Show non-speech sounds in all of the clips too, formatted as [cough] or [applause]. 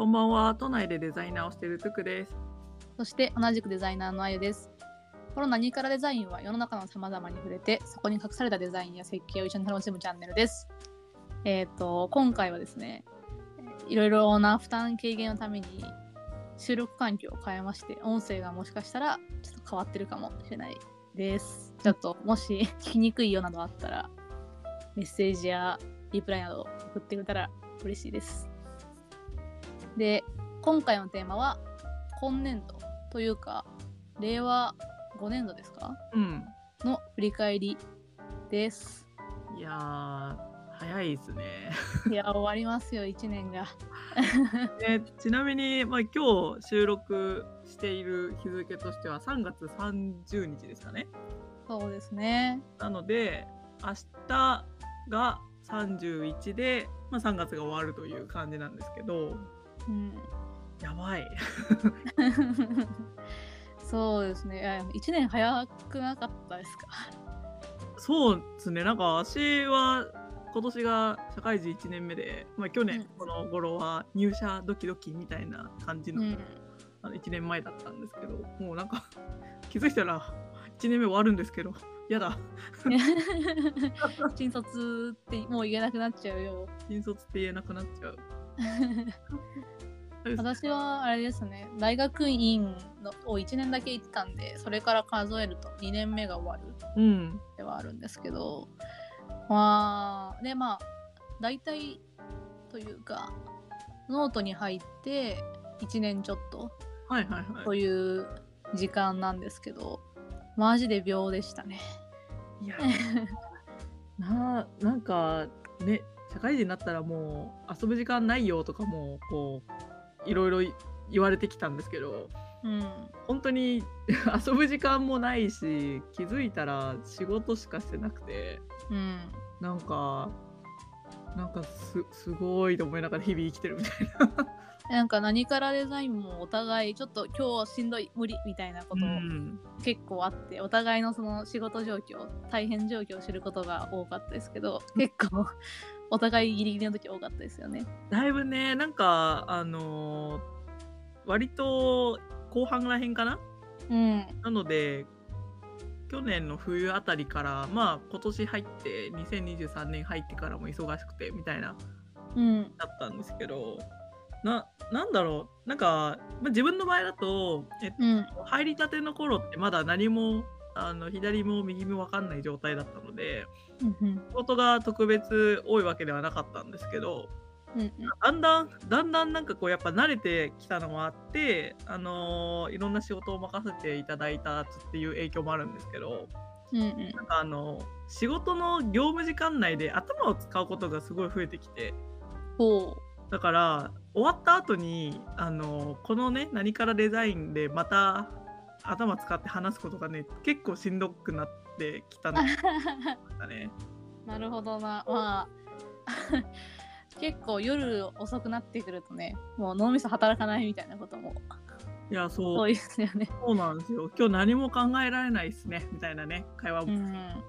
こんばんは。都内でデザイナーをしているトゥクです。そして同じくデザイナーのあゆです。この何からデザインは世の中の様々に触れて、そこに隠されたデザインや設計を一緒に楽しむチャンネルです。えっ、と、今回はですね、いろいろな負担軽減のために収録環境を変えまして、音声がもしかしたらちょっと変わってるかもしれないです。ちょっともし聞きにくいよなどあったら、メッセージやリプライなど送ってくれたら嬉しいです。で、今回のテーマは、今年度というか、令和5年度ですか？うん。の振り返りです。いやー、早いですね。いや、終わりますよ、1年が。で [laughs] ちなみに、まあ、今日収録している日付としては3月30日ですかね。そうですね。なので、明日が31で、まあ、3月が終わるという感じなんですけど、うん。やばい。[laughs] そうですね。いや1年早くなかったですか？[laughs] そうですね。なんか私は今年が社会人1年目で、まあ、去年うんこの頃は入社ドキドキみたいな感じの,、うん。あの1年前だったんですけど、もうなんか [laughs] 気づいたら1年目終わるんですけど、やだ。新卒ってもう言えなくなっちゃうよ。新卒って言えなくなっちゃう。私はあれですね、大学院のを1年だけ行ってたんで、それから数えると2年目が終わるうん。ではあるんですけど、まあ、で、まあ、大体というか、ノートに入って1年ちょっと。という時間なんですけど、マジで秒でしたね。いや [laughs] ななんかね社会人になったらもう遊ぶ時間ないよとかもこういろいろい言われてきたんですけどうん。本当に [laughs] 遊ぶ時間もないし気づいたら仕事しかしてなくてうん。なんかなんかすすごいと思いながら日々生きてるみたいな。なんか何からデザインもお互いちょっと今日しんどい無理みたいなことうん結構あってお互いのその仕事状況大変状況を知ることが多かったですけど結構お互いギリギリの時多かったですよね。だいぶねなんかあのー割と後半らへんかな？うん。なので去年の冬あたりからまあ今年入って2023年入ってからも忙しくてみたいなうん。だったんですけどななんだろう？なんか、まあ、自分の場合だと、えっと、うん。入りたての頃ってまだ何もあの左も右も分かんない状態だったのでうん。仕事が特別多いわけではなかったんですけどうん。だんだんだんだんなんかこうやっぱ慣れてきたのもあって、あのーいろんな仕事を任せていただいたっていう影響もあるんですけどうん。なんかあの仕事の業務時間内で頭を使うことがすごい増えてきてほだから終わった後にあのこのね何からデザインでまた頭使って話すことがね結構しんどくなってきた。ね。[laughs] なるほどな。まあ [laughs] 結構夜遅くなってくるとねもう脳みそ働かないみたいなこともいやそう多いですよね。そうなんですよ今日何も考えられないですねみたいなね会話もうん。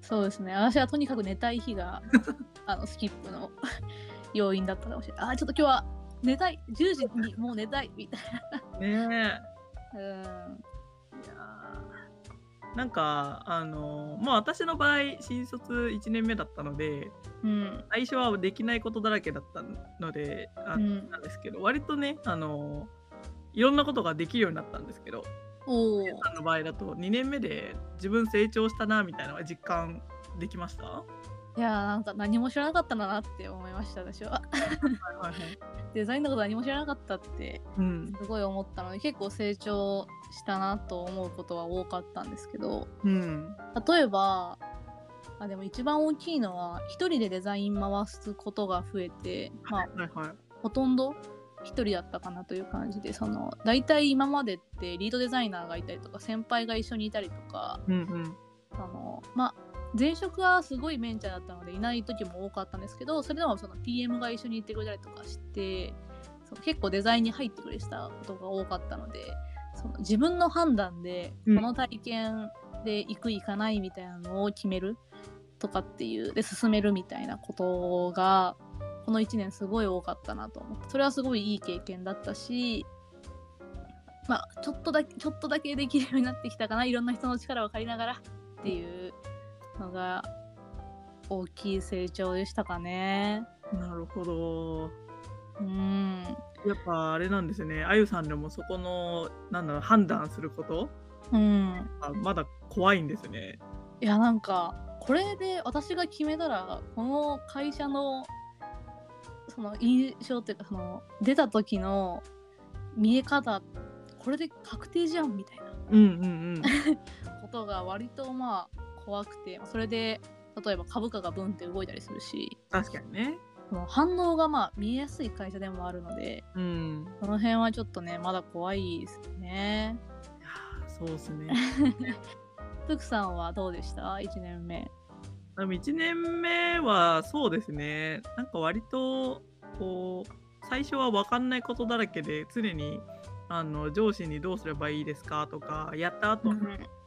そうですね。私はとにかく寝たい日が [laughs] あのスキップの要因だったかもしれない。あーちょっと今日は寝たい。10時にもう寝たいみたいねな。うん。えいやーなんかあのまあ私の場合新卒1年目だったのでうん。最初はできないことだらけだったのであうんなんですけど割とねあのいろんなことができるようになったんですけどおお。さんの場合だと2年目で自分成長したなみたいなのは実感できました？はいやーなんか何も知らなかったんだなって思いました私は。デザインのこと何も知らなかったってうん。すごい思ったので結構成長したなと思うことは多かったんですけどうん。例えばあでも一番大きいのは一人でデザイン回すことが増えて、まあ、はいはい。ほとんど一人だったかなという感じでその大体今までってリードデザイナーがいたりとか先輩が一緒にいたりとかうんうん。あのまあ前職はすごいメンチャーだったのでいない時も多かったんですけどそれでもその PM が一緒にいてくれたりとかしてその結構デザインに入ってくれてたことが多かったのでその自分の判断でこうん。の体験で行く行かないみたいなのを決めるとかっていうで進めるみたいなことがこの1年すごい多かったなと思ってそれはすごいいい経験だったしまあちょっとだけちょっとだけできるようになってきたかないろんな人の力を借りながらっていうのが大きい成長でしたかね。なるほど。うんやっぱあれなんですね。あゆさんでもそこのなんだろう判断することうん、あまだ怖いんですね。いやなんかこれで私が決めたらこの会社のその印象っていうかその出た時の見え方これで確定じゃんみたいなうんうんうん。[laughs] ことが割とまあ怖くてそれで例えば株価がブンって動いたりするし確かにね。反応がまあ見えやすい会社でもあるのでうん。その辺はちょっとねまだ怖いですね。そうですね。トゥクさんはどうでした ?1 年目。でも1年目はそうですね。なんか割とこう最初は分かんないことだらけで常にあの上司にどうすればいいですかとかやった後、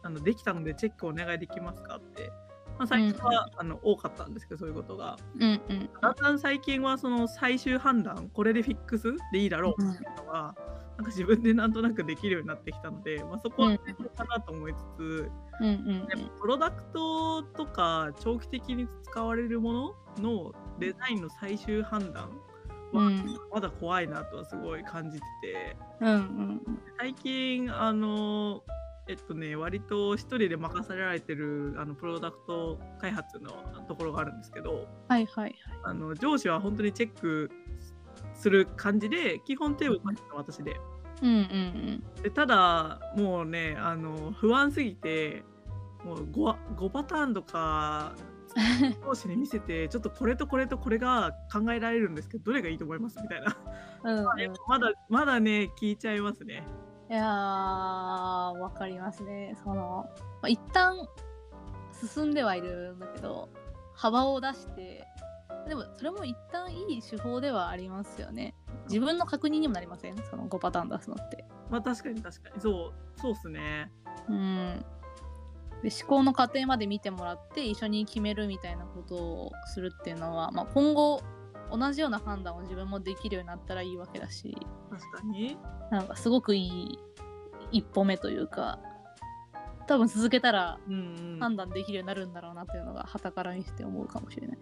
あのできたのでチェックお願いできますかって、まあ、最初は、あの多かったんですけどそういうことが。うんうん。だんだん最近はその最終判断これでフィックスでいいだろうっていうのは、なんか自分でなんとなくできるようになってきたので、まあ、そこは成功かなと思いつつ、うんうんでもプロダクトとか長期的に使われるもののデザインの最終判断はうん。まだ怖いなとはすごい感じてて。うんうん最近あのえっとね割と一人で任されられてるあのプロダクト開発のところがあるんですけどはいはいはい。あの上司は本当にチェックする感じで基本テーマ書くのは私で。うんうんでただもうねあの不安すぎてもう 5, 5パターンとか [laughs] 上司に見せてちょっとこれとこれとこれが考えられるんですけどどれがいいと思います？みたいな。うん。まだまだね聞いちゃいますねやー、わかりますね。その、まあ、一旦進んではいるんだけど、幅を出して、でもそれも一旦いい手法ではありますよね。自分の確認にもなりません？その5パターン出すのって。まあ確かに確かにそうそうっすねうん。で思考の過程まで見てもらって一緒に決めるみたいなことをするっていうのは、まあ、今後同じような判断を自分もできるようになったらいいわけだし確かに。なんかすごくいい一歩目というか多分続けたら判断できるようになるんだろうなというのが傍からにして思うかもしれない。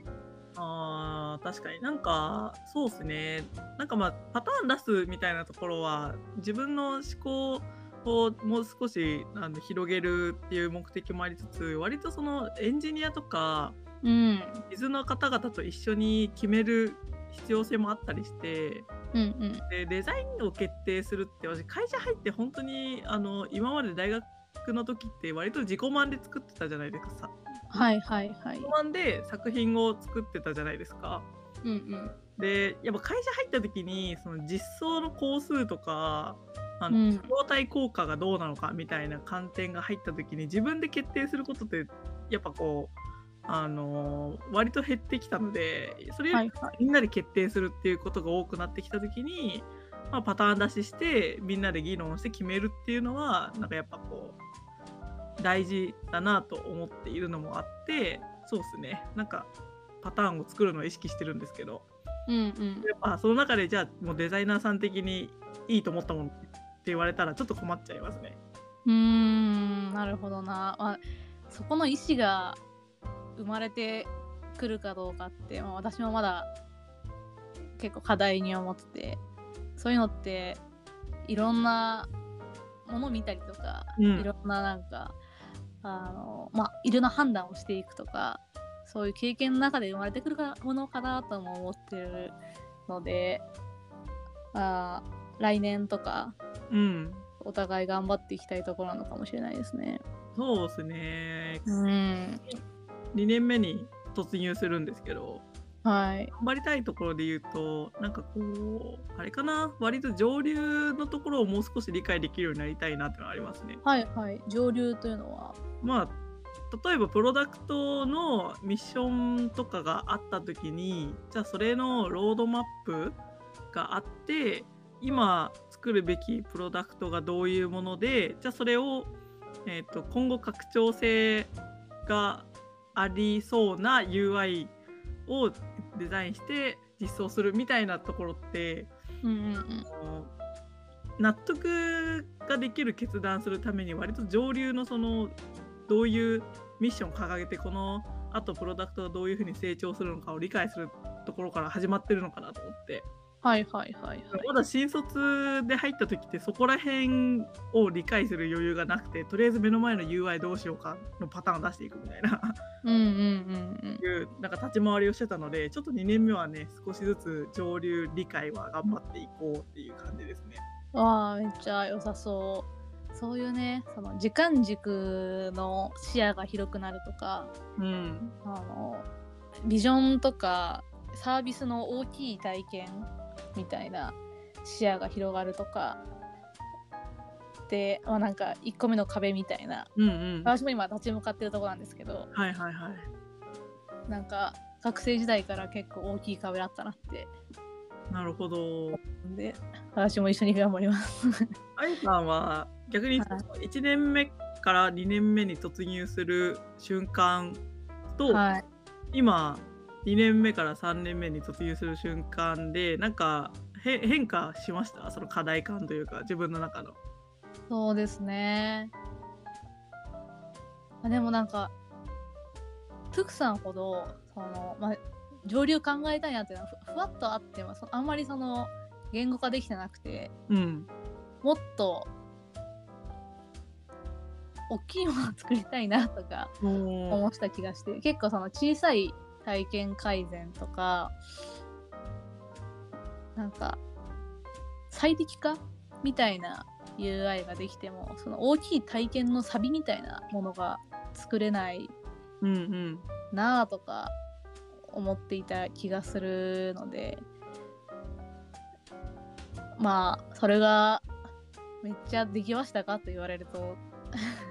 あー確かに。なんかそうっすね。なんかまあパターン出すみたいなところは自分の思考をもう少しあの広げるっていう目的もありつつ割とそのエンジニアとかうん。水の方々と一緒に決める必要性もあったりしてうんうん。でデザインを決定するって私会社入って本当にあの今まで大学の時って割と自己満で作ってたじゃないですか。さはいはいはい。自己。満で作品を作ってたじゃないですか。うんうん。でやっぱ会社入った時にその実装の工数とかあのうん。費用対効果がどうなのかみたいな観点が入った時に自分で決定することってやっぱこうあのー割と減ってきたのでそれよ。みんなで決定するっていうことが多くなってきた時に、まあ、パターン出ししてみんなで議論して決めるっていうのはなんかやっぱこう大事だなと思っているのもあってそうですねなんかパターンを作るのを意識してるんですけどうんうん。やっぱその中でじゃあもうデザイナーさん的にいいと思ったものって言われたらちょっと困っちゃいますね。うーんなるほどな、まあ、そこの意思が生まれてくるかどうかって、まあ、私もまだ結構課題に思っててそういうのっていろんなもの見たりとか、うんいろんななんかあのまあいろんな判断をしていくとかそういう経験の中で生まれてくるかものかなとも思ってるのであー来年とかうんお互い頑張っていきたいところなのかもしれないですね。そうですねうん。2年目に突入するんですけどはい。頑張りたいところで言うとなんかこうあれかな？割と上流のところをもう少し理解できるようになりたいなってのはありますね。はいはい。上流というのは？まあ例えばプロダクトのミッションとかがあった時にじゃあそれのロードマップがあって今作るべきプロダクトがどういうものでじゃあそれを、えー、と今後拡張性がありそうな UI を、デザインして実装するみたいなところってうんうんうん。納得ができる決断するために割と上流のそのどういうミッションを掲げてこのあとプロダクトがどういうふうに成長するのかを理解するところから始まってるのかなと思ってはいはいはいはい。まだ新卒で入った時ってそこら辺を理解する余裕がなくてとりあえず目の前の UI どうしようかのパターンを出していくみたいなうんうんうんいうなんか立ち回りをしてたのでちょっと2年目はね少しずつ上流理解は頑張っていこうっていう感じですね。うん。わあめっちゃ良さそう。そういうねその時間軸の視野が広くなるとかうん、あのビジョンとかサービスの大きい体験みたいな視野が広がるとか。で、まあ、なんか1個目の壁みたいな。うんうん。私も今立ち向かってるところなんですけど。はいはいはい。なんか学生時代から結構大きい壁だったなって。なるほど。で私も一緒に頑張ります。[laughs] あゆさんは逆にはい。1年目から2年目に突入する瞬間と、はい、今2年目から3年目に突入する瞬間でなんかへ変化しました？その課題感というか自分の中の。そうですね。あでもなんかトゥクさんほどその、まあ、上流考えたいなっていうのはふふわっとあってもそあんまりその言語化できてなくてうん。もっと大きいものを作りたいなとかお思ってた気がして結構その小さい体験改善とかなんか最適化みたいな UI ができてもその大きい体験のサビみたいなものが作れない。なあとか思っていた気がするのでまあそれがめっちゃできましたかと言われると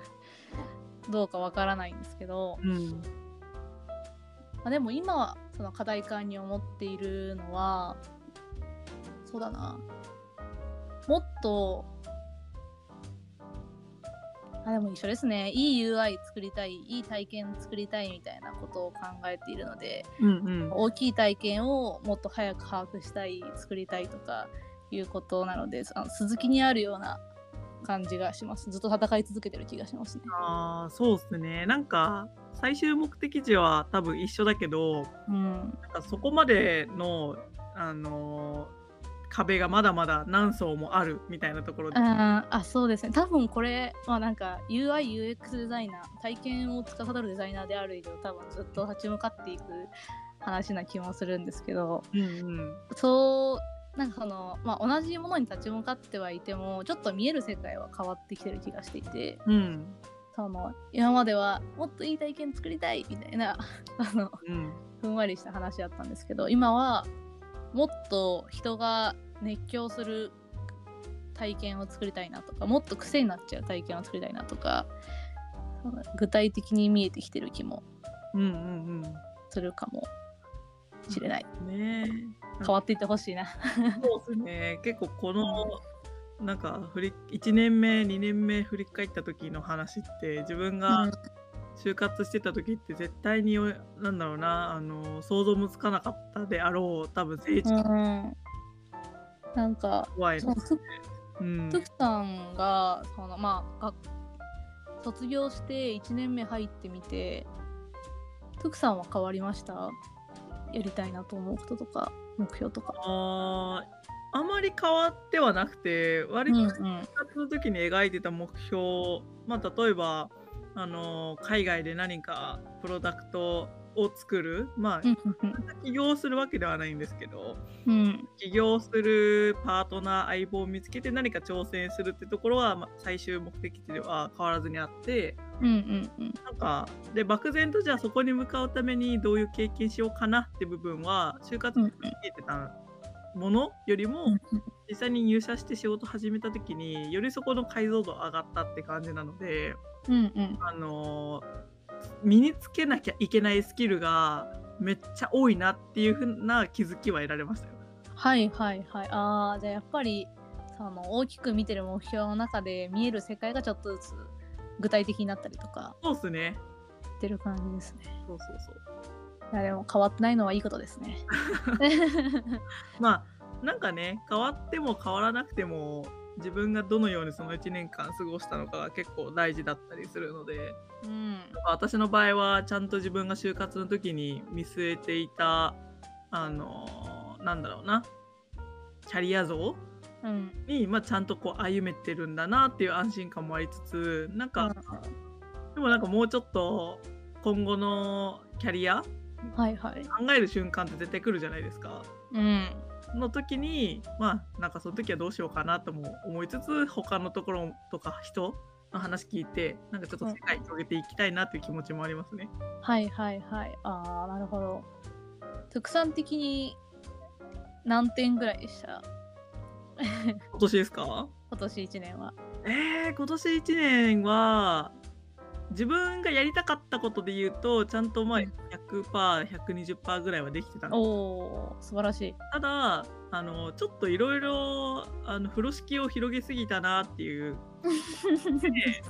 [laughs] どうかわからないんですけど、うん。まあ、でも今はその課題感に思っているのはそうだなもっとあでも一緒ですねいい UI 作りたいいい体験作りたいみたいなことを考えているのでうんうん。大きい体験をもっと早く把握したい作りたいとかいうことなのであの続きにあるような感じがしますずっと戦い続けてる気がしますねああそうですね。なんか最終目的地は多分一緒だけどうんなんかそこまでのあのー壁がまだまだ何層もあるみたいなところで。あそうですね多分これまあなんか UIUX デザイナー体験を司るデザイナーである以上多分ずっと立ち向かっていく話な気もするんですけどうんうん。そうなんかそのまあ同じものに立ち向かってはいてもちょっと見える世界は変わってきてる気がしていてうん。その今まではもっといい体験作りたいみたいな [laughs] あのうん。ふんわりした話だったんですけど今はもっと人が熱狂する体験を作りたいなとかもっと癖になっちゃう体験を作りたいなとか具体的に見えてきてる気もうんうんするかもしれないうん。ね変わっていってほしいなえ。[laughs] そうですね。結構このなんか振り1年目2年目振り返った時の話って自分が就活してた時って絶対になんだろうなあの想像もつかなかったであろう多分成長うんなんか怖いのうん。トゥクさんがそのまあが卒業して1年目入ってみてトゥクさんは変わりました？やりたいなと思うこととか目標とか。あーあまり変わってはなくて割とうんうん。就活の時に描いてた目標、まあ、例えばあの海外で何かプロダクトを作るまあうん起業するわけではないんですけどうん。起業するパートナー相棒を見つけて何か挑戦するってところは、まあ、最終目的地では変わらずにあってうんうんうん。なんかで漠然とじゃあそこに向かうためにどういう経験しようかなって部分は就活に見えてたものよりも、実際に入社して仕事始めた時によりそこの解像度上がったって感じなので、うんうんあのー身につけなきゃいけないスキルがめっちゃ多いなっていう風な気づきは得られましたよ。はいはいはいああじゃあやっぱりその大きく見てる目標の中で見える世界がちょっとずつ具体的になったりとかそうっすね。ってる感じですね。そうそうそう。いやでも変わってないのはいいことですね。[laughs] まあなんかね変わっても変わらなくても自分がどのようにその1年間過ごしたのかが結構大事だったりするのでうん。私の場合はちゃんと自分が就活の時に見据えていたあのなんだろうなキャリア像うん。に、まあ、ちゃんとこう歩めてるんだなっていう安心感もありつつなんか、でもなんかもうちょっと今後のキャリアはいはい。考える瞬間って絶対来るじゃないですか。うん。の時にまあなんかその時はどうしようかなとも思いつつ他のところとか人の話聞いてなんかちょっと世界広げていきたいなっていう気持ちもありますね。はいはいはい。ああ、なるほど。特産的に何点ぐらいでした？今年ですか？今年1年は。えー、今年1年は自分がやりたかったことで言うとちゃんとまあうん 100%120% ぐらいはできてたんですおお、素晴らしい。ただあのちょっといろいろあの風呂敷を広げすぎたなっていう [laughs] で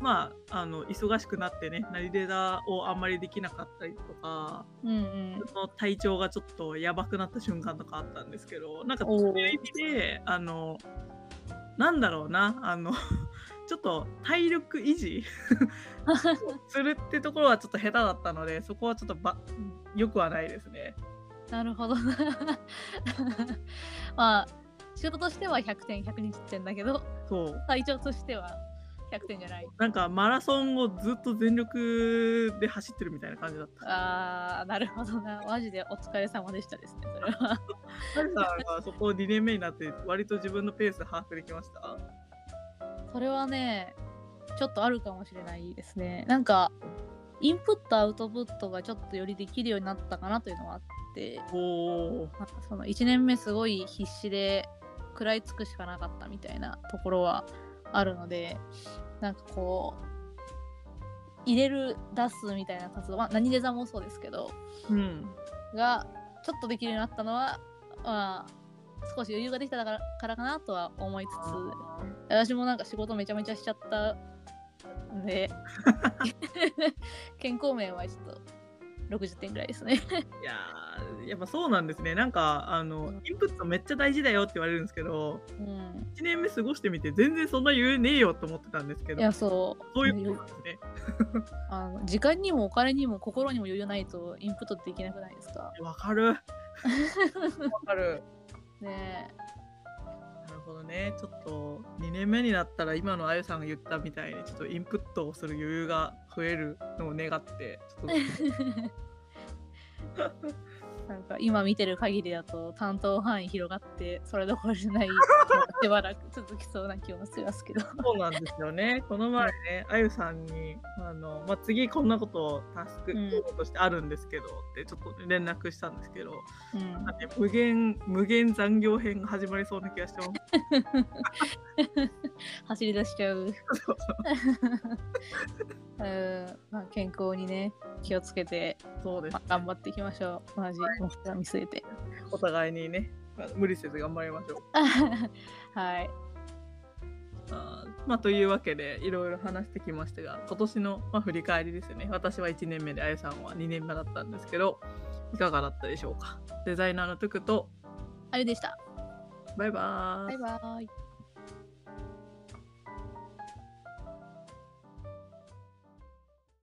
まああの忙しくなってねナリレダをあんまりできなかったりとかうんうん。その体調がちょっとやばくなった瞬間とかあったんですけどなんかそういう意味であのなんだろうなあのちょっと体力維持 [laughs] するってところはちょっと下手だったのでそこはちょっとばよくはないですね。なるほどな。[laughs] まあ、仕事としては100点、120点だけど、そう体調としては100点じゃない。なんかマラソンをずっと全力で走ってるみたいな感じだった。ああ、なるほどな。マジでお疲れ様でしたですね、それは。ハルさんはそこ2年目になって割と自分のペース把握できました？それはね、ちょっとあるかもしれないですね。なんか、インプット、アウトプットがちょっとよりできるようになったかなというのはあって、その1年目すごい必死で食らいつくしかなかったみたいなところはあるのでなんかこう入れる出すみたいな活動は何デザもそうですけどうん。がちょっとできるようになったのはまあ少し余裕ができたからからかなとは思いつつ私もなんか仕事めちゃめちゃしちゃったんで [laughs] 健康面はちょっと60点ぐらいですね。いやーやっぱそうなんですね。なんかあのインプットめっちゃ大事だよって言われるんですけどうん、1年目過ごしてみて全然そんな余裕ねえよと思ってたんですけどいやそう。そういうことですね。[laughs] あの時間にもお金にも心にも余裕ないとインプットできなくないですか？わかる。[laughs] わかるね。なるほどね。ちょっと2年目になったら今のあゆさんが言ったみたいにちょっとインプットをする余裕が増えるのを願ってちょっと。え [laughs] なんか今見てる限りだと担当範囲広がってそれどころじゃない [laughs] しばらく続きそうな気もしますけど。そうなんですよね。この前ね、あゆさんに、あの、まあ、次こんなことをタスクうん。としてあるんですけど、ってちょっと連絡したんですけど、うん。ね無限、無限残業編が始まりそうな気がしてます。[laughs] 走り出しちゃう。[laughs] うん、まあ、健康にね気をつけて、そうですま。あ頑張っていきましょう同じ目標を見据えてお互いにね、まあ無理せず頑張りましょう。[laughs] はいまあ、というわけで、いろいろ話してきましたが、今年の、まあ、振り返りですよね。私は1年目で、あゆさんは2年目だったんですけど、いかがだったでしょうか？デザイナーのトゥクと、あゆでしたバイバーイバイバイ